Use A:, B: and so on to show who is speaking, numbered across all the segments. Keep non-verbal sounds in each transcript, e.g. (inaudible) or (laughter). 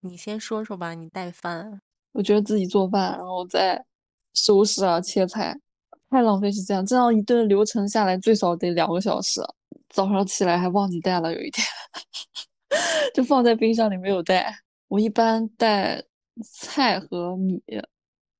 A: 你先说说吧，你带饭。
B: 我觉得自己做饭，然后再收拾啊、切菜，太浪费时间。这样一顿流程下来，最少得两个小时。早上起来还忘记带了，有一天 (laughs) 就放在冰箱里没有带。我一般带菜和米，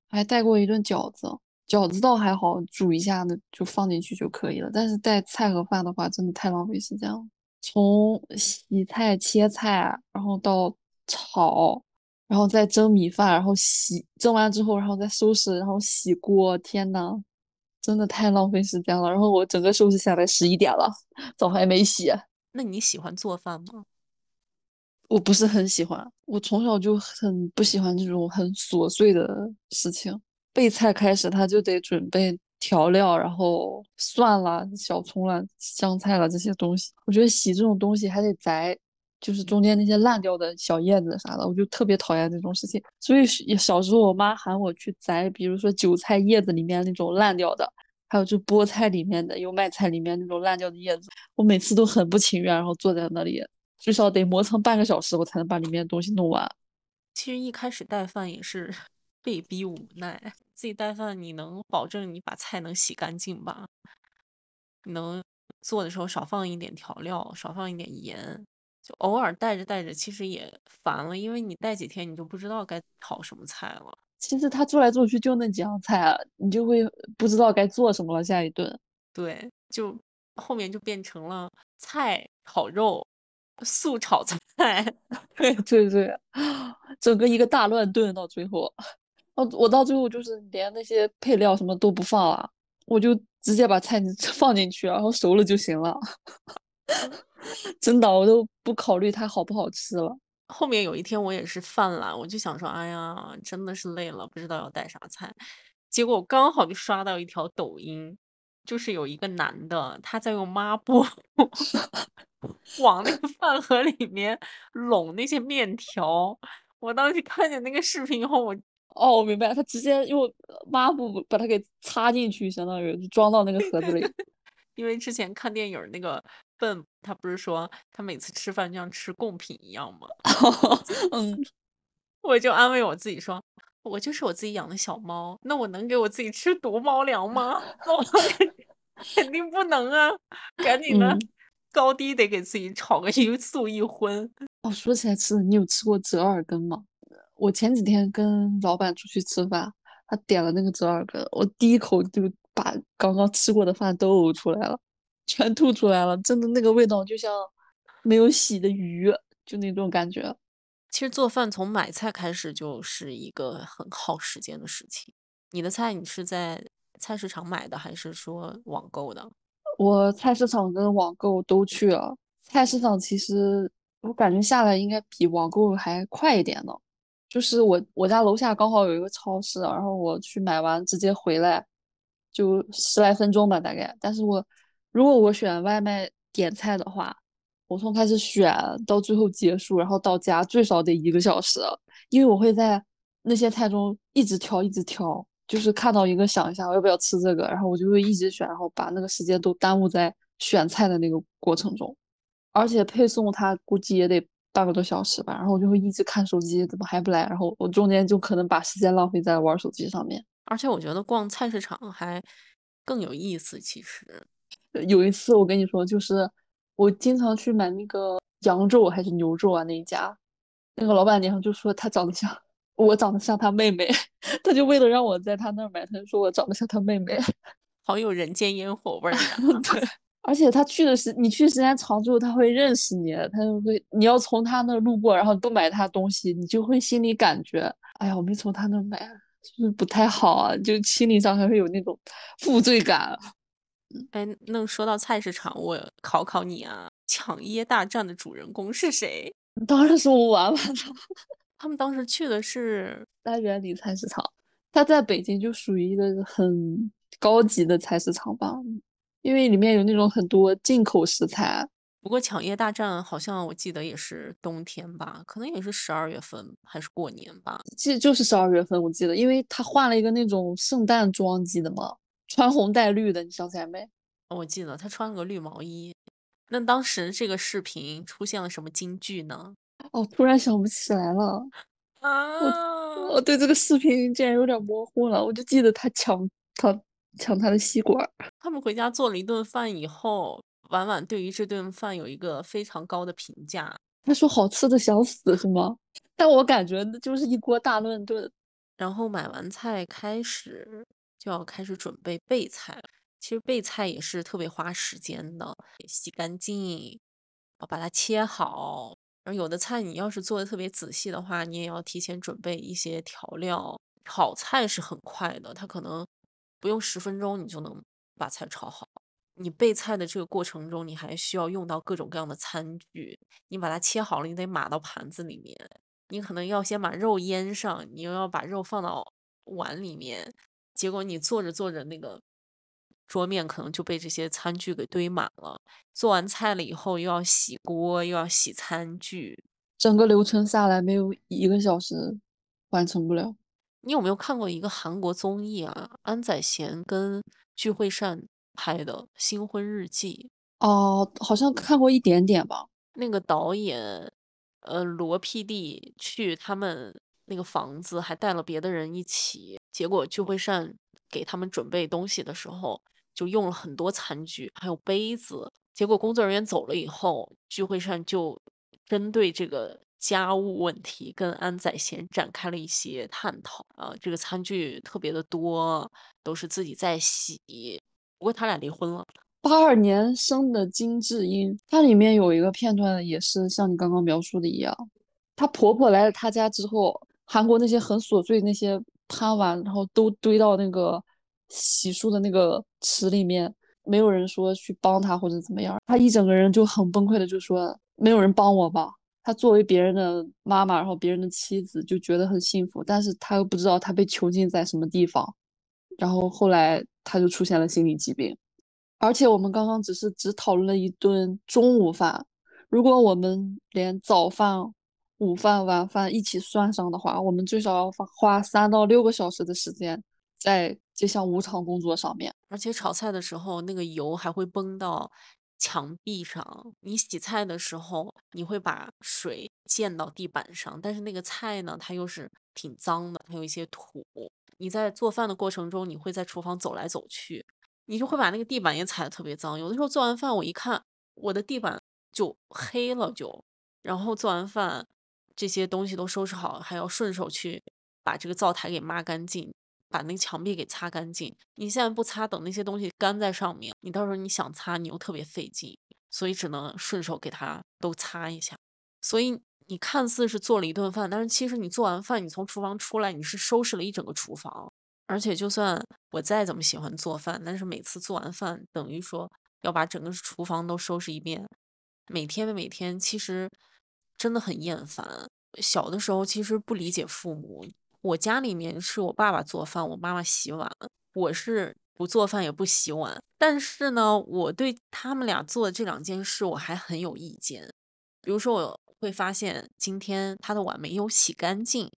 B: 还带过一顿饺子。饺子倒还好，煮一下子就放进去就可以了。但是带菜和饭的话，真的太浪费时间了。从洗菜、切菜，然后到炒。然后再蒸米饭，然后洗蒸完之后，然后再收拾，然后洗锅。天呐，真的太浪费时间了。然后我整个收拾下来十一点了，澡还没洗。
A: 那你喜欢做饭吗？
B: 我不是很喜欢，我从小就很不喜欢这种很琐碎的事情。备菜开始，他就得准备调料，然后蒜啦、小葱啦、香菜啦这些东西。我觉得洗这种东西还得摘。就是中间那些烂掉的小叶子啥的，我就特别讨厌这种事情。所以小时候我妈喊我去摘，比如说韭菜叶子里面那种烂掉的，还有就菠菜里面的、油麦菜里面那种烂掉的叶子，我每次都很不情愿，然后坐在那里，至少得磨蹭半个小时，我才能把里面的东西弄完。
A: 其实一开始带饭也是 (laughs) 被逼无奈，自己带饭你能保证你把菜能洗干净吧？能做的时候少放一点调料，少放一点盐。就偶尔带着带着，其实也烦了，因为你带几天，你就不知道该炒什么菜了。
B: 其实他做来做去就那几样菜啊，你就会不知道该做什么了。下一顿，
A: 对，就后面就变成了菜炒肉、素炒菜。(laughs)
B: 对对对，整个一个大乱炖到最后，我，我到最后就是连那些配料什么都不放了，我就直接把菜 (laughs) 放进去，然后熟了就行了。(laughs) 真的，我都不考虑它好不好吃了。
A: 后面有一天我也是犯懒，我就想说，哎呀，真的是累了，不知道要带啥菜。结果刚好就刷到一条抖音，就是有一个男的他在用抹布 (laughs) 往那个饭盒里面拢那些面条。我当时看见那个视频以后，我
B: 哦，我明白，他直接用抹布把它给插进去，相当于装到那个盒子里。(laughs)
A: 因为之前看电影那个。笨，他不是说他每次吃饭就像吃贡品一样吗？(laughs)
B: 嗯，(laughs)
A: 我就安慰我自己说，我就是我自己养的小猫，那我能给我自己吃毒猫粮吗？(laughs) 那我肯定不能啊！赶紧的，高低得给自己炒个一素一荤。
B: 哦，说起来吃的，你有吃过折耳根吗？我前几天跟老板出去吃饭，他点了那个折耳根，我第一口就把刚刚吃过的饭都呕出来了。全吐出来了，真的那个味道就像没有洗的鱼，就那种感觉。
A: 其实做饭从买菜开始就是一个很耗时间的事情。你的菜你是在菜市场买的，还是说网购的？
B: 我菜市场跟网购都去了。菜市场其实我感觉下来应该比网购还快一点呢。就是我我家楼下刚好有一个超市，然后我去买完直接回来，就十来分钟吧，大概。但是我。如果我选外卖点菜的话，我从开始选到最后结束，然后到家最少得一个小时，因为我会在那些菜中一直挑，一直挑，就是看到一个想一下我要不要吃这个，然后我就会一直选，然后把那个时间都耽误在选菜的那个过程中，而且配送它估计也得半个多小时吧，然后我就会一直看手机，怎么还不来？然后我中间就可能把时间浪费在玩手机上面。
A: 而且我觉得逛菜市场还更有意思，其实。
B: 有一次我跟你说，就是我经常去买那个羊肉还是牛肉啊，那一家那个老板娘就说她长得像我，长得像她妹妹，(laughs) 她就为了让我在她那儿买，她就说我长得像她妹妹，
A: 好有人间烟火味儿。(laughs)
B: 对，而且他去的时，你去时间长之后，他会认识你，他就会你要从他那儿路过，然后不买他东西，你就会心里感觉，哎呀，我没从他那儿买，是不是不太好啊？就心理上还会有那种负罪感。
A: 哎，那说到菜市场，我考考你啊！抢椰大战的主人公是谁？(laughs)
B: 当然是我娃娃了。(laughs)
A: 他们当时去的是 (laughs)
B: 大源里菜市场，它在北京就属于一个很高级的菜市场吧，因为里面有那种很多进口食材。
A: 不过抢椰大战好像我记得也是冬天吧，可能也是十二月份还是过年吧？
B: 记得就是十二月份，我记得，因为他换了一个那种圣诞装，记得吗？穿红带绿的，你想起来没？
A: 我记得他穿了个绿毛衣。那当时这个视频出现了什么金句呢？
B: 哦，突然想不起来了，
A: 啊，
B: 我对这个视频竟然有点模糊了，我就记得他抢他抢他的吸管
A: 他们回家做了一顿饭以后，婉婉对于这顿饭有一个非常高的评价。
B: 他说好吃的想死是吗？但我感觉那就是一锅大乱炖。
A: 然后买完菜开始就要开始准备备菜了。其实备菜也是特别花时间的，洗干净，把它切好。然后有的菜你要是做的特别仔细的话，你也要提前准备一些调料。炒菜是很快的，它可能不用十分钟你就能把菜炒好。你备菜的这个过程中，你还需要用到各种各样的餐具。你把它切好了，你得码到盘子里面。你可能要先把肉腌上，你又要把肉放到碗里面，结果你做着做着，那个桌面可能就被这些餐具给堆满了。做完菜了以后，又要洗锅，又要洗餐具。
B: 整个流程下来没有一个小时完成不了。
A: 你有没有看过一个韩国综艺啊？安宰贤跟具惠善拍的《新婚日记》。
B: 哦，好像看过一点点吧。
A: 那个导演，呃，罗 PD 去他们那个房子，还带了别的人一起。结果聚会善给他们准备东西的时候，就用了很多餐具，还有杯子。结果工作人员走了以后，聚会善就针对这个家务问题跟安宰贤展开了一些探讨。啊，这个餐具特别的多，都是自己在洗。不过他俩离婚了。
B: 八二年生的金智英，它里面有一个片段也是像你刚刚描述的一样，她婆婆来了她家之后，韩国那些很琐碎那些贪玩，然后都堆到那个洗漱的那个池里面，没有人说去帮她或者怎么样，她一整个人就很崩溃的就说没有人帮我吧。她作为别人的妈妈，然后别人的妻子就觉得很幸福，但是她又不知道她被囚禁在什么地方，然后后来她就出现了心理疾病。而且我们刚刚只是只讨论了一顿中午饭，如果我们连早饭、午饭、晚饭一起算上的话，我们最少要花花三到六个小时的时间在这项无偿工作上面。
A: 而且炒菜的时候，那个油还会崩到墙壁上。你洗菜的时候，你会把水溅到地板上，但是那个菜呢，它又是挺脏的，它有一些土。你在做饭的过程中，你会在厨房走来走去。你就会把那个地板也踩得特别脏。有的时候做完饭，我一看我的地板就黑了，就然后做完饭这些东西都收拾好，还要顺手去把这个灶台给抹干净，把那个墙壁给擦干净。你现在不擦，等那些东西干在上面，你到时候你想擦，你又特别费劲，所以只能顺手给它都擦一下。所以你看似是做了一顿饭，但是其实你做完饭，你从厨房出来，你是收拾了一整个厨房。而且，就算我再怎么喜欢做饭，但是每次做完饭，等于说要把整个厨房都收拾一遍。每天的每天，其实真的很厌烦。小的时候，其实不理解父母。我家里面是我爸爸做饭，我妈妈洗碗，我是不做饭也不洗碗。但是呢，我对他们俩做的这两件事，我还很有意见。比如说，我会发现今天他的碗没有洗干净，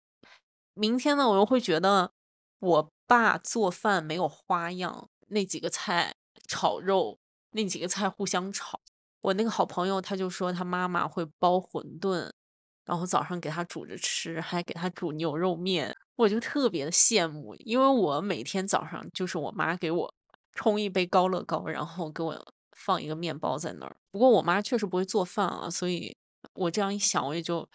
A: 明天呢，我又会觉得我。爸做饭没有花样，那几个菜炒肉，那几个菜互相炒。我那个好朋友他就说他妈妈会包馄饨，然后早上给他煮着吃，还给他煮牛肉面，我就特别的羡慕，因为我每天早上就是我妈给我冲一杯高乐高，然后给我放一个面包在那儿。不过我妈确实不会做饭啊，所以我这样一想，我也就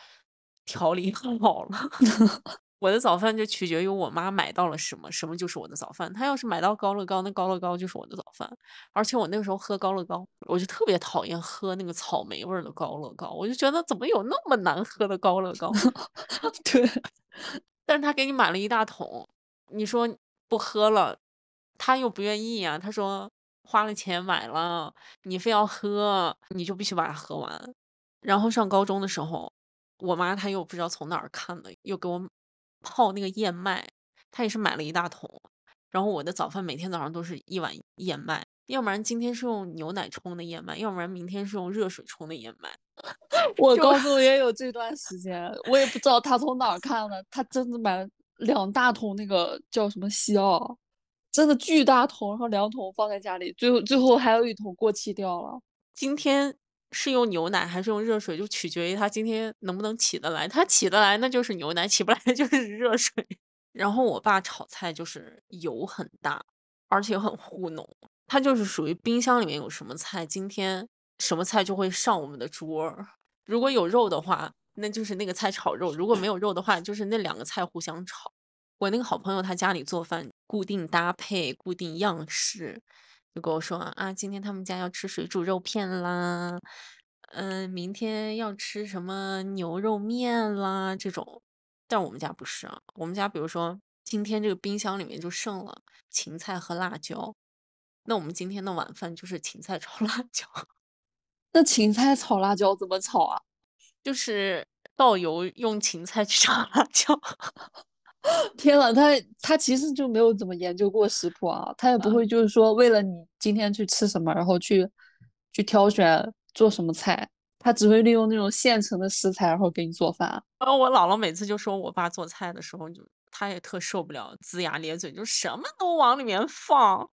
A: 调理 (laughs) 好了。(laughs) 我的早饭就取决于我妈买到了什么，什么就是我的早饭。她要是买到高乐高，那高乐高就是我的早饭。而且我那个时候喝高乐高，我就特别讨厌喝那个草莓味的高乐高，我就觉得怎么有那么难喝的高乐高？(laughs)
B: 对。
A: 但是他给你买了一大桶，你说不喝了，他又不愿意呀。他说花了钱买了，你非要喝，你就必须把它喝完。然后上高中的时候，我妈她又不知道从哪儿看的，又给我。泡那个燕麦，他也是买了一大桶。然后我的早饭每天早上都是一碗燕麦，要不然今天是用牛奶冲的燕麦，要不然明天是用热水冲的燕麦。(laughs)
B: 我高中也有这段时间，我也不知道他从哪儿看的，他真的买了两大桶那个叫什么西奥，真的巨大桶，然后两桶放在家里，最后最后还有一桶过期掉了。
A: 今天是用牛奶还是用热水，就取决于他今天能不能起得来。他起得来，那就是牛奶；起不来 (laughs) 就是热水。然后我爸炒菜就是油很大，而且很糊弄。他就是属于冰箱里面有什么菜，今天什么菜就会上我们的桌。如果有肉的话，那就是那个菜炒肉；如果没有肉的话，就是那两个菜互相炒。我那个好朋友他家里做饭固定搭配、固定样式。就跟我说啊，今天他们家要吃水煮肉片啦，嗯，明天要吃什么牛肉面啦这种。但我们家不是啊，我们家比如说今天这个冰箱里面就剩了芹菜和辣椒，那我们今天的晚饭就是芹菜炒 (laughs) 辣椒。
B: 那芹菜炒辣椒怎么炒啊？
A: 就是倒油用芹菜去炒 (laughs) 辣椒。(laughs)
B: 天呐，他他其实就没有怎么研究过食谱啊，他也不会就是说为了你今天去吃什么，然后去去挑选做什么菜，他只会利用那种现成的食材，然后给你做饭。
A: 然后我姥姥每次就说我爸做菜的时候，就他也特受不了，龇牙咧嘴，就什么都往里面放。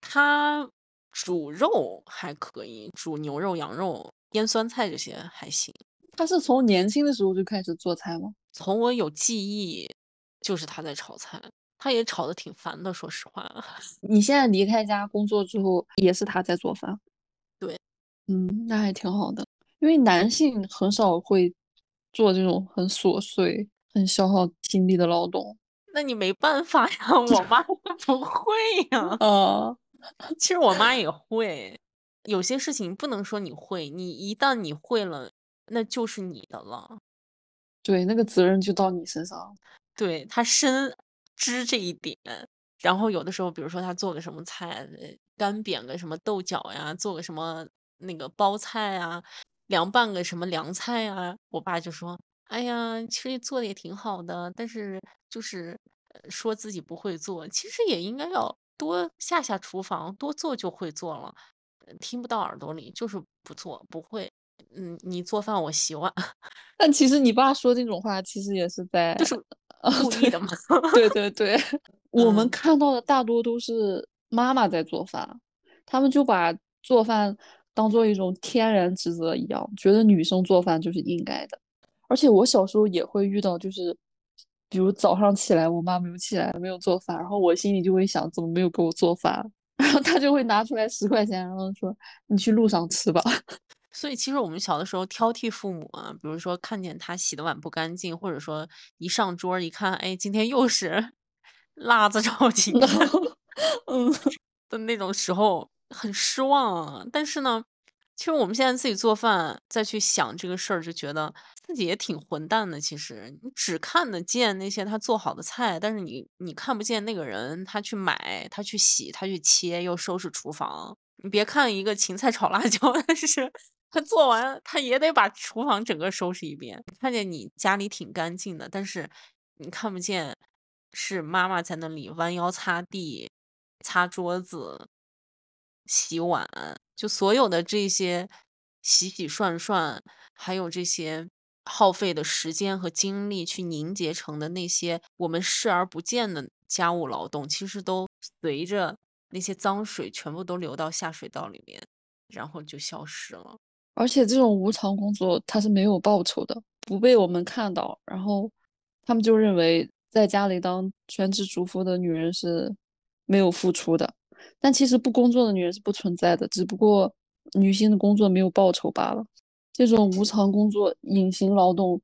A: 他煮肉还可以，煮牛肉、羊肉、腌酸菜这些还行。
B: 他是从年轻的时候就开始做菜吗？
A: 从我有记忆。就是他在炒菜，他也炒的挺烦的。说实话，(laughs)
B: 你现在离开家工作之后，也是他在做饭。
A: 对，
B: 嗯，那还挺好的。因为男性很少会做这种很琐碎、很消耗精力的劳动。(laughs)
A: 那你没办法呀，(laughs) 我妈不会呀。
B: 啊，
A: 其实我妈也会，有些事情不能说你会，你一旦你会了，那就是你的了。
B: 对，那个责任就到你身上。
A: 对他深知这一点，然后有的时候，比如说他做个什么菜，干煸个什么豆角呀，做个什么那个包菜啊，凉拌个什么凉菜啊，我爸就说：“哎呀，其实做的也挺好的，但是就是说自己不会做，其实也应该要多下下厨房，多做就会做了。听不到耳朵里，就是不做不会。嗯，你做饭我洗碗。(laughs)
B: 但其实你爸说这种话，其实也是在
A: 就是。”故意的吗？
B: 对对对，(laughs) 我们看到的大多都是妈妈在做饭，他们就把做饭当做一种天然职责一样，觉得女生做饭就是应该的。而且我小时候也会遇到，就是比如早上起来，我妈没有起来，没有做饭，然后我心里就会想，怎么没有给我做饭？(laughs) 然后她就会拿出来十块钱，然后说：“你去路上吃吧。” (laughs)
A: 所以其实我们小的时候挑剔父母啊，比如说看见他洗的碗不干净，或者说一上桌一看，哎，今天又是 (laughs) 辣子炒青菜，(laughs)
B: 嗯 (laughs)
A: 的那种时候很失望啊。但是呢，其实我们现在自己做饭，再去想这个事儿，就觉得自己也挺混蛋的。其实你只看得见那些他做好的菜，但是你你看不见那个人，他去买，他去洗，他去切，又收拾厨房。你别看一个芹菜炒辣椒，但是。他做完，他也得把厨房整个收拾一遍。看见你家里挺干净的，但是你看不见是妈妈在那里弯腰擦地、擦桌子、洗碗，就所有的这些洗洗涮涮，还有这些耗费的时间和精力去凝结成的那些我们视而不见的家务劳动，其实都随着那些脏水全部都流到下水道里面，然后就消失了。
B: 而且这种无偿工作它是没有报酬的，不被我们看到，然后他们就认为在家里当全职主妇的女人是没有付出的，但其实不工作的女人是不存在的，只不过女性的工作没有报酬罢了。这种无偿工作、隐形劳动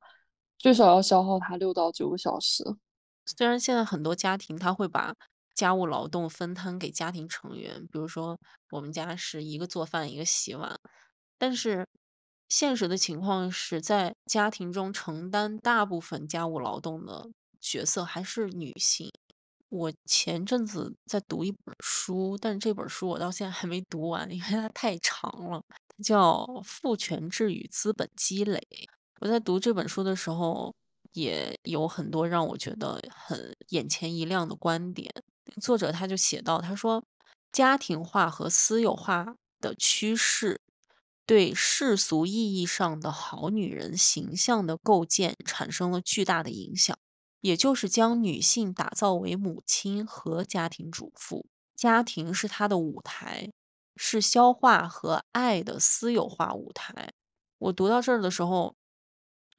B: 最少要消耗她六到九个小时。
A: 虽然现在很多家庭他会把家务劳动分摊给家庭成员，比如说我们家是一个做饭一个洗碗。但是，现实的情况是在家庭中承担大部分家务劳动的角色还是女性。我前阵子在读一本书，但这本书我到现在还没读完，因为它太长了，叫《父权制与资本积累》。我在读这本书的时候，也有很多让我觉得很眼前一亮的观点。作者他就写到，他说，家庭化和私有化的趋势。对世俗意义上的好女人形象的构建产生了巨大的影响，也就是将女性打造为母亲和家庭主妇，家庭是她的舞台，是消化和爱的私有化舞台。我读到这儿的时候，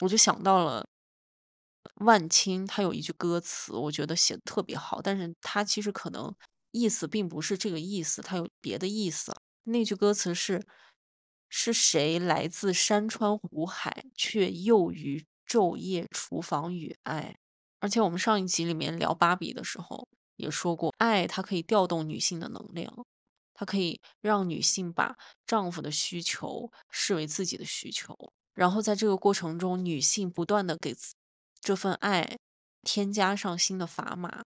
A: 我就想到了万青，他有一句歌词，我觉得写的特别好，但是他其实可能意思并不是这个意思，他有别的意思。那句歌词是：是谁来自山川湖海，却又于昼夜厨房与爱？而且我们上一集里面聊芭比的时候也说过，爱它可以调动女性的能量，它可以让女性把丈夫的需求视为自己的需求，然后在这个过程中，女性不断的给这份爱添加上新的砝码，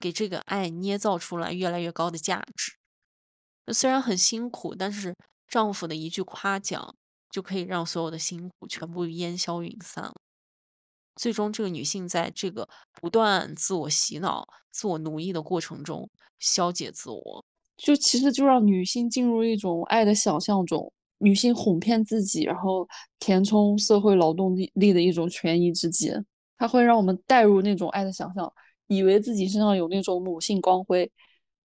A: 给这个爱捏造出来越来越高的价值。虽然很辛苦，但是丈夫的一句夸奖就可以让所有的辛苦全部烟消云散了。最终，这个女性在这个不断自我洗脑、自我奴役的过程中消解自我，
B: 就其实就让女性进入一种爱的想象中，女性哄骗自己，然后填充社会劳动力力的一种权宜之计。它会让我们带入那种爱的想象，以为自己身上有那种母性光辉，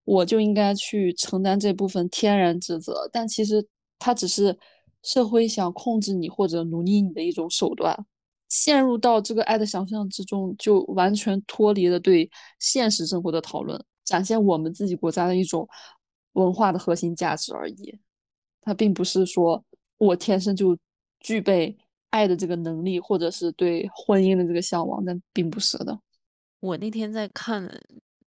B: 我就应该去承担这部分天然职责。但其实它只是社会想控制你或者奴役你的一种手段。陷入到这个爱的想象之中，就完全脱离了对现实生活的讨论，展现我们自己国家的一种文化的核心价值而已。它并不是说我天生就具备爱的这个能力，或者是对婚姻的这个向往，但并不是的。
A: 我那天在看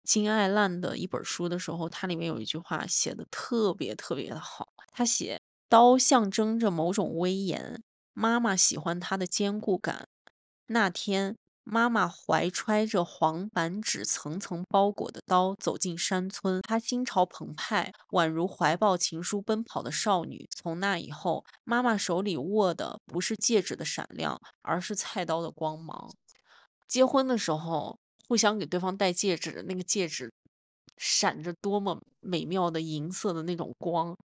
A: 金爱烂的一本书的时候，它里面有一句话写的特别特别的好，他写刀象征着某种威严。妈妈喜欢它的坚固感。那天，妈妈怀揣着黄板纸层层包裹的刀走进山村，她心潮澎湃，宛如怀抱情书奔跑的少女。从那以后，妈妈手里握的不是戒指的闪亮，而是菜刀的光芒。结婚的时候，互相给对方戴戒指，那个戒指闪着多么美妙的银色的那种光。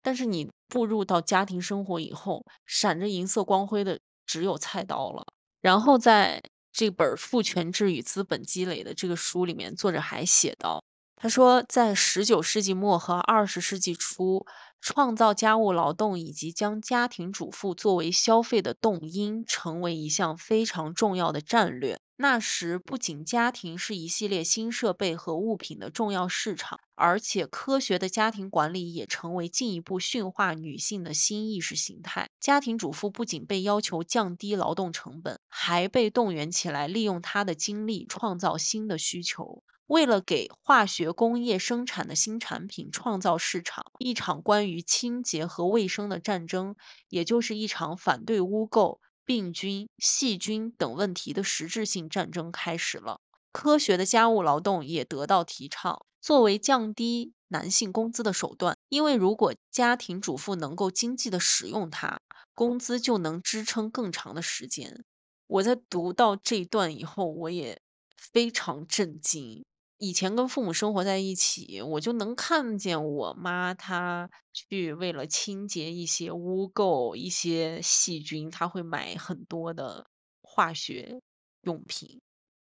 A: 但是你步入到家庭生活以后，闪着银色光辉的只有菜刀了。然后在这本《父权制与资本积累》的这个书里面，作者还写道：“他说，在十九世纪末和二十世纪初，创造家务劳动以及将家庭主妇作为消费的动因，成为一项非常重要的战略。”那时，不仅家庭是一系列新设备和物品的重要市场，而且科学的家庭管理也成为进一步驯化女性的新意识形态。家庭主妇不仅被要求降低劳动成本，还被动员起来利用她的精力创造新的需求。为了给化学工业生产的新产品创造市场，一场关于清洁和卫生的战争，也就是一场反对污垢。病菌、细菌等问题的实质性战争开始了。科学的家务劳动也得到提倡，作为降低男性工资的手段。因为如果家庭主妇能够经济的使用它，工资就能支撑更长的时间。我在读到这一段以后，我也非常震惊。以前跟父母生活在一起，我就能看见我妈她去为了清洁一些污垢、一些细菌，她会买很多的化学用品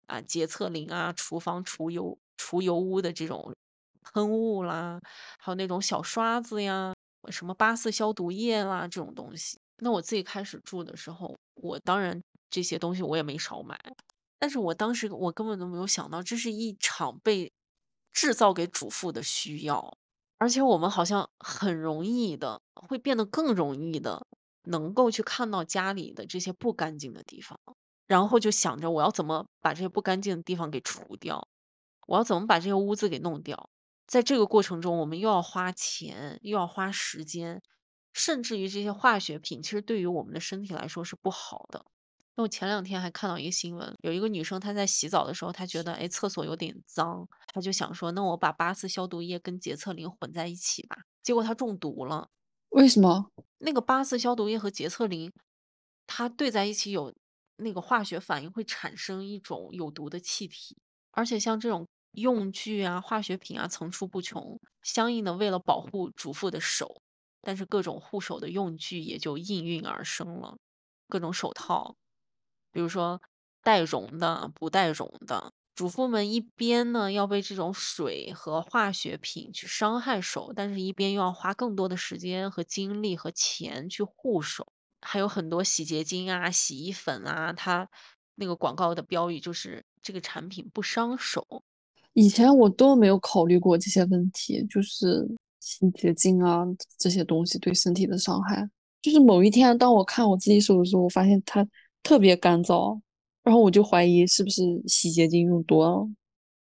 A: 啊，洁厕灵啊，厨房除油除油污的这种喷雾啦，还有那种小刷子呀，什么八四消毒液啦这种东西。那我自己开始住的时候，我当然这些东西我也没少买。但是我当时我根本都没有想到，这是一场被制造给主妇的需要，而且我们好像很容易的会变得更容易的能够去看到家里的这些不干净的地方，然后就想着我要怎么把这些不干净的地方给除掉，我要怎么把这些污渍给弄掉。在这个过程中，我们又要花钱，又要花时间，甚至于这些化学品，其实对于我们的身体来说是不好的。那我前两天还看到一个新闻，有一个女生她在洗澡的时候，她觉得哎厕所有点脏，她就想说，那我把八四消毒液跟洁厕灵混在一起吧。结果她中毒了。
B: 为什么？
A: 那个八四消毒液和洁厕灵，它兑在一起有那个化学反应，会产生一种有毒的气体。而且像这种用具啊、化学品啊层出不穷，相应的为了保护主妇的手，但是各种护手的用具也就应运而生了，各种手套。比如说带绒的、不带绒的，主妇们一边呢要被这种水和化学品去伤害手，但是一边又要花更多的时间和精力和钱去护手。还有很多洗洁精啊、洗衣粉啊，它那个广告的标语就是这个产品不伤手。
B: 以前我都没有考虑过这些问题，就是洗洁精啊这些东西对身体的伤害。就是某一天，当我看我自己手的时候，我发现它特别干燥。然后我就怀疑是不是洗洁精用多了，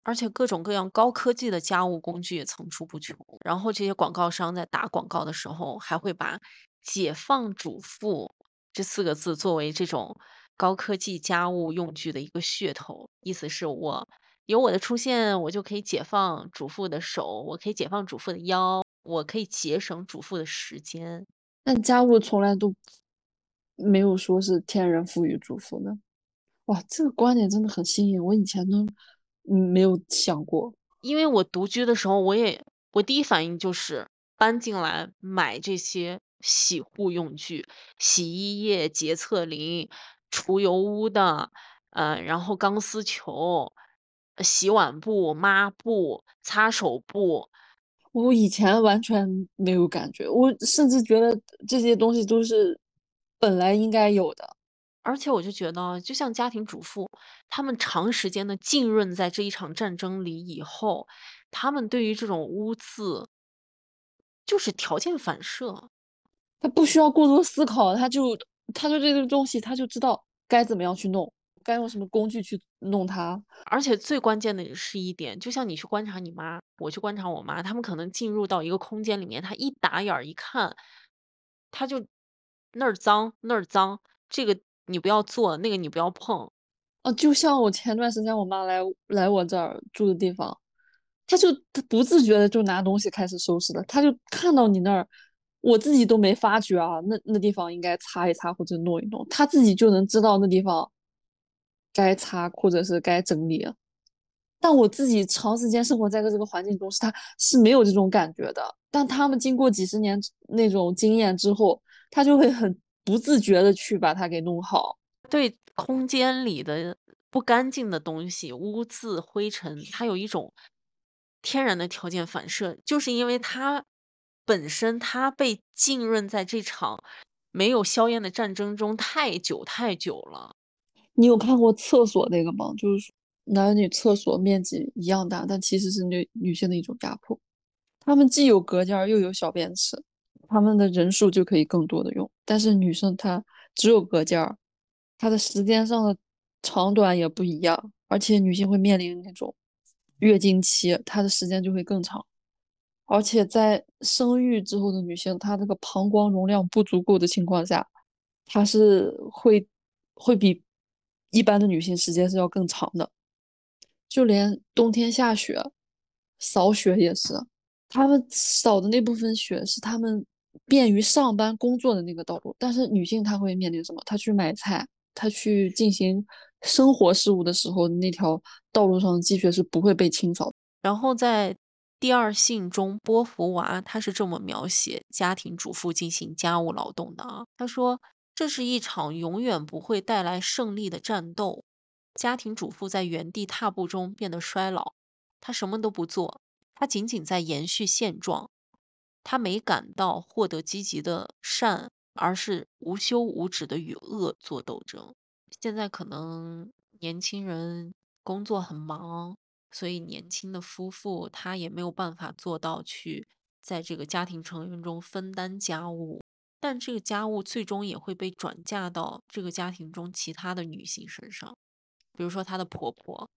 A: 而且各种各样高科技的家务工具也层出不穷。然后这些广告商在打广告的时候，还会把“解放主妇”这四个字作为这种高科技家务用具的一个噱头，意思是我有我的出现，我就可以解放主妇的手，我可以解放主妇的腰，我可以节省主妇的时间。
B: 但家务从来都没有说是天然赋予祝福的。哇，这个观点真的很新颖，我以前都嗯没有想过。
A: 因为我独居的时候，我也我第一反应就是搬进来买这些洗护用具，洗衣液、洁厕灵、除油污的，呃，然后钢丝球、洗碗布、抹布、擦手布。
B: 我以前完全没有感觉，我甚至觉得这些东西都是本来应该有的。
A: 而且我就觉得，就像家庭主妇，他们长时间的浸润在这一场战争里以后，他们对于这种污渍就是条件反射，
B: 他不需要过多思考，他就他对这个东西，他就知道该怎么样去弄，该用什么工具去弄它。
A: 而且最关键的是一点，就像你去观察你妈，我去观察我妈，他们可能进入到一个空间里面，他一打眼儿一看，他就那儿脏那儿脏，这个。你不要做那个，你不要碰。
B: 哦，就像我前段时间我妈来来我这儿住的地方，她就她不自觉的就拿东西开始收拾了。她就看到你那儿，我自己都没发觉啊，那那地方应该擦一擦或者弄一弄，她自己就能知道那地方该擦或者是该整理。但我自己长时间生活在这个环境中，是他是没有这种感觉的。但他们经过几十年那种经验之后，他就会很。不自觉的去把它给弄好，
A: 对空间里的不干净的东西、污渍、灰尘，它有一种天然的条件反射，就是因为它本身它被浸润在这场没有硝烟的战争中太久太久了。
B: 你有看过厕所那个吗？就是男女厕所面积一样大，但其实是女女性的一种压迫。他们既有隔间又有小便池。他们的人数就可以更多的用，但是女生她只有隔间儿，她的时间上的长短也不一样，而且女性会面临那种月经期，她的时间就会更长，而且在生育之后的女性，她这个膀胱容量不足够的情况下，她是会会比一般的女性时间是要更长的，就连冬天下雪扫雪也是，他们扫的那部分雪是他们。便于上班工作的那个道路，但是女性她会面临什么？她去买菜，她去进行生活事务的时候，那条道路上的积雪是不会被清扫。
A: 然后在第二信中，波伏娃她是这么描写家庭主妇进行家务劳动的啊，她说：“这是一场永远不会带来胜利的战斗。家庭主妇在原地踏步中变得衰老，她什么都不做，她仅仅在延续现状。”他没感到获得积极的善，而是无休无止的与恶做斗争。现在可能年轻人工作很忙，所以年轻的夫妇他也没有办法做到去在这个家庭成员中分担家务，但这个家务最终也会被转嫁到这个家庭中其他的女性身上，比如说她的婆婆。